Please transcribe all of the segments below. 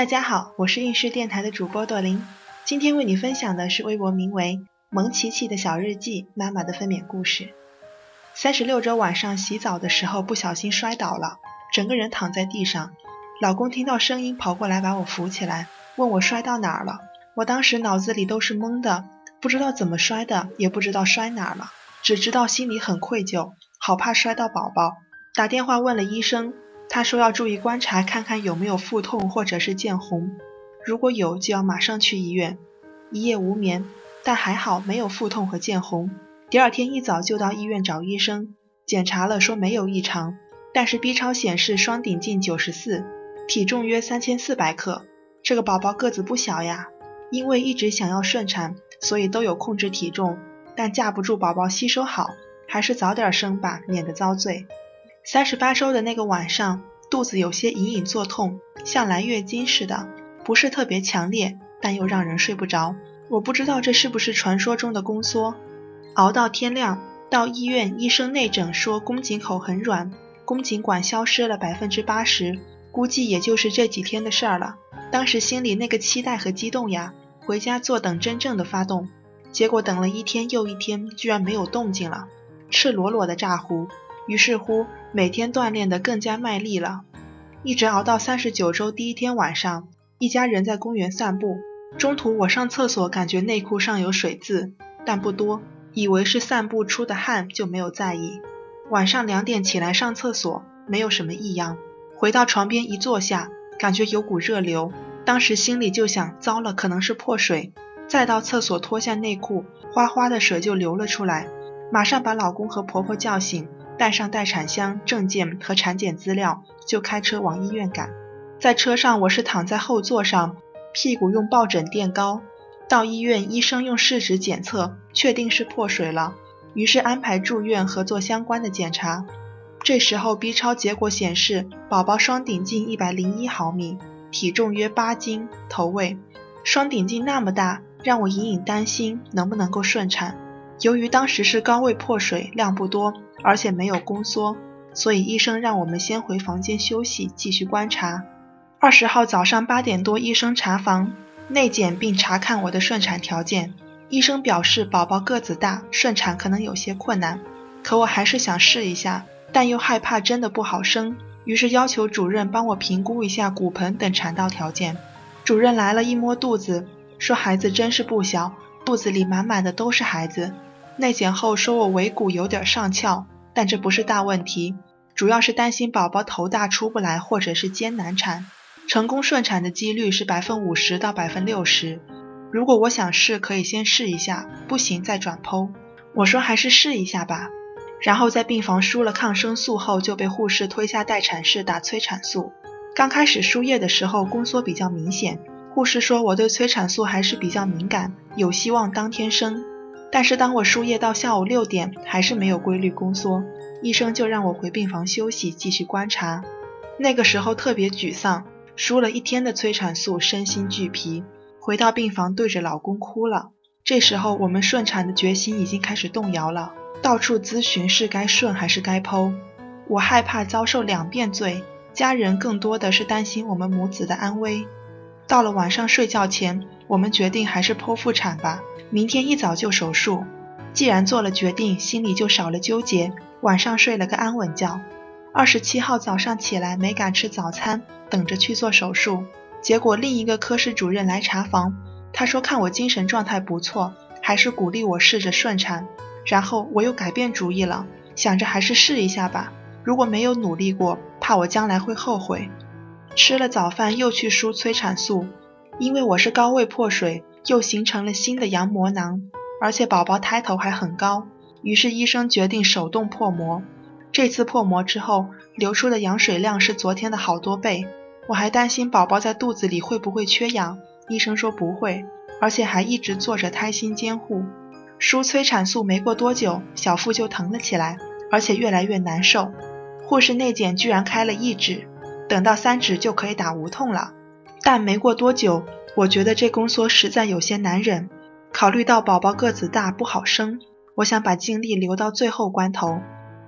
大家好，我是应试电台的主播朵琳，今天为你分享的是微博名为“萌琪琪的小日记”妈妈的分娩故事。三十六周晚上洗澡的时候不小心摔倒了，整个人躺在地上。老公听到声音跑过来把我扶起来，问我摔到哪儿了。我当时脑子里都是懵的，不知道怎么摔的，也不知道摔哪儿了，只知道心里很愧疚，好怕摔到宝宝。打电话问了医生。他说要注意观察，看看有没有腹痛或者是见红，如果有就要马上去医院。一夜无眠，但还好没有腹痛和见红。第二天一早就到医院找医生，检查了说没有异常，但是 B 超显示双顶径九十四，体重约三千四百克。这个宝宝个子不小呀，因为一直想要顺产，所以都有控制体重，但架不住宝宝吸收好，还是早点生吧，免得遭罪。三十八周的那个晚上，肚子有些隐隐作痛，像来月经似的，不是特别强烈，但又让人睡不着。我不知道这是不是传说中的宫缩。熬到天亮，到医院，医生内诊说宫颈口很软，宫颈管消失了百分之八十，估计也就是这几天的事儿了。当时心里那个期待和激动呀，回家坐等真正的发动。结果等了一天又一天，居然没有动静了，赤裸裸的炸糊。于是乎，每天锻炼得更加卖力了，一直熬到三十九周第一天晚上，一家人在公园散步。中途我上厕所，感觉内裤上有水渍，但不多，以为是散步出的汗，就没有在意。晚上两点起来上厕所，没有什么异样。回到床边一坐下，感觉有股热流，当时心里就想：糟了，可能是破水。再到厕所脱下内裤，哗哗的水就流了出来，马上把老公和婆婆叫醒。带上待产箱、证件和产检资料，就开车往医院赶。在车上，我是躺在后座上，屁股用抱枕垫高。到医院，医生用试纸检测，确定是破水了，于是安排住院和做相关的检查。这时候 B 超结果显示，宝宝双顶径一百零一毫米，体重约八斤，头位。双顶径那么大，让我隐隐担心能不能够顺产。由于当时是高位破水，量不多。而且没有宫缩，所以医生让我们先回房间休息，继续观察。二十号早上八点多，医生查房内检并查看我的顺产条件。医生表示宝宝个子大，顺产可能有些困难。可我还是想试一下，但又害怕真的不好生，于是要求主任帮我评估一下骨盆等产道条件。主任来了，一摸肚子，说孩子真是不小，肚子里满满的都是孩子。内检后说我尾骨有点上翘，但这不是大问题，主要是担心宝宝头大出不来或者是艰难产，成功顺产的几率是百分五十到百分六十。如果我想试，可以先试一下，不行再转剖。我说还是试一下吧。然后在病房输了抗生素后，就被护士推下待产室打催产素。刚开始输液的时候宫缩比较明显，护士说我对催产素还是比较敏感，有希望当天生。但是当我输液到下午六点，还是没有规律宫缩，医生就让我回病房休息，继续观察。那个时候特别沮丧，输了一天的催产素，身心俱疲。回到病房，对着老公哭了。这时候我们顺产的决心已经开始动摇了，到处咨询是该顺还是该剖。我害怕遭受两遍罪，家人更多的是担心我们母子的安危。到了晚上睡觉前，我们决定还是剖腹产吧。明天一早就手术，既然做了决定，心里就少了纠结。晚上睡了个安稳觉。二十七号早上起来没敢吃早餐，等着去做手术。结果另一个科室主任来查房，他说看我精神状态不错，还是鼓励我试着顺产。然后我又改变主意了，想着还是试一下吧。如果没有努力过，怕我将来会后悔。吃了早饭又去输催产素，因为我是高位破水。又形成了新的羊膜囊，而且宝宝胎头还很高，于是医生决定手动破膜。这次破膜之后，流出的羊水量是昨天的好多倍。我还担心宝宝在肚子里会不会缺氧，医生说不会，而且还一直做着胎心监护。输催产素没过多久，小腹就疼了起来，而且越来越难受。护士内检居然开了一指，等到三指就可以打无痛了。但没过多久。我觉得这宫缩实在有些难忍，考虑到宝宝个子大不好生，我想把精力留到最后关头，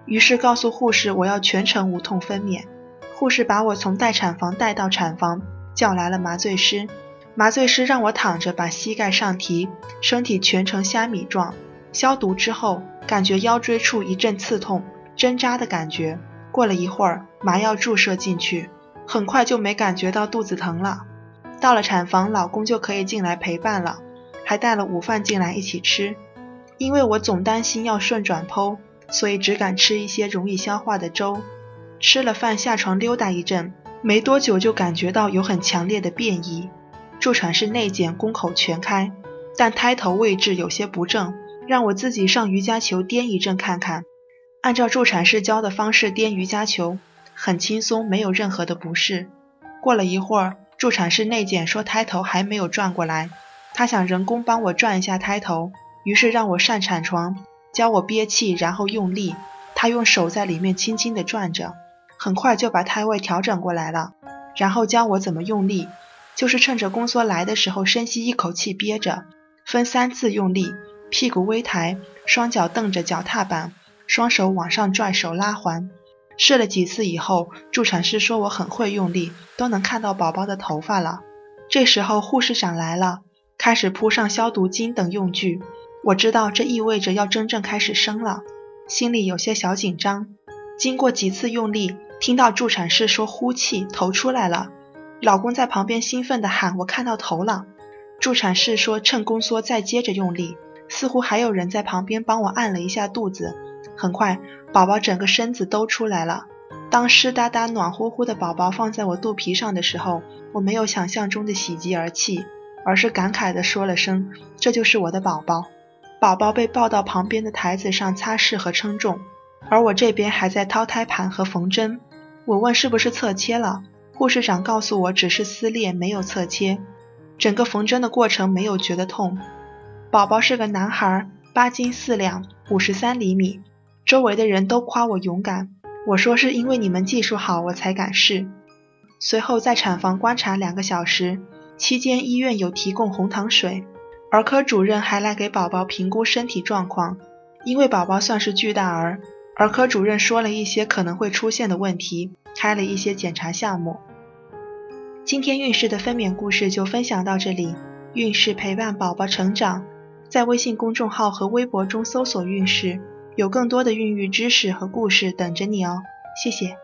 于是告诉护士我要全程无痛分娩。护士把我从待产房带到产房，叫来了麻醉师。麻醉师让我躺着，把膝盖上提，身体蜷成虾米状。消毒之后，感觉腰椎处一阵刺痛，针扎的感觉。过了一会儿，麻药注射进去，很快就没感觉到肚子疼了。到了产房，老公就可以进来陪伴了，还带了午饭进来一起吃。因为我总担心要顺转剖，所以只敢吃一些容易消化的粥。吃了饭下床溜达一阵，没多久就感觉到有很强烈的便意。助产士内检宫口全开，但胎头位置有些不正，让我自己上瑜伽球颠一阵看看。按照助产士教的方式颠瑜伽球，很轻松，没有任何的不适。过了一会儿，助产士内检说胎头还没有转过来，他想人工帮我转一下胎头，于是让我上产床，教我憋气，然后用力。他用手在里面轻轻地转着，很快就把胎位调整过来了，然后教我怎么用力。就是趁着宫缩来的时候，深吸一口气，憋着，分三次用力，屁股微抬，双脚蹬着脚踏板，双手往上拽，手拉环。试了几次以后，助产士说我很会用力，都能看到宝宝的头发了。这时候护士长来了，开始铺上消毒巾等用具。我知道这意味着要真正开始生了，心里有些小紧张。经过几次用力，听到助产士说呼气，头出来了。老公在旁边兴奋地喊：“我看到头了！”助产士说：“趁宫缩再接着用力。”似乎还有人在旁边帮我按了一下肚子。很快，宝宝整个身子都出来了。当湿哒哒、暖乎乎的宝宝放在我肚皮上的时候，我没有想象中的喜极而泣，而是感慨地说了声：“这就是我的宝宝。”宝宝被抱到旁边的台子上擦拭和称重，而我这边还在掏胎盘和缝针。我问：“是不是侧切了？”护士长告诉我，只是撕裂，没有侧切。整个缝针的过程没有觉得痛。宝宝是个男孩，八斤四两，五十三厘米。周围的人都夸我勇敢。我说是因为你们技术好，我才敢试。随后在产房观察两个小时，期间医院有提供红糖水，儿科主任还来给宝宝评估身体状况。因为宝宝算是巨大儿，儿科主任说了一些可能会出现的问题。开了一些检查项目。今天孕势的分娩故事就分享到这里。孕势陪伴宝宝成长，在微信公众号和微博中搜索“孕氏”，有更多的孕育知识和故事等着你哦。谢谢。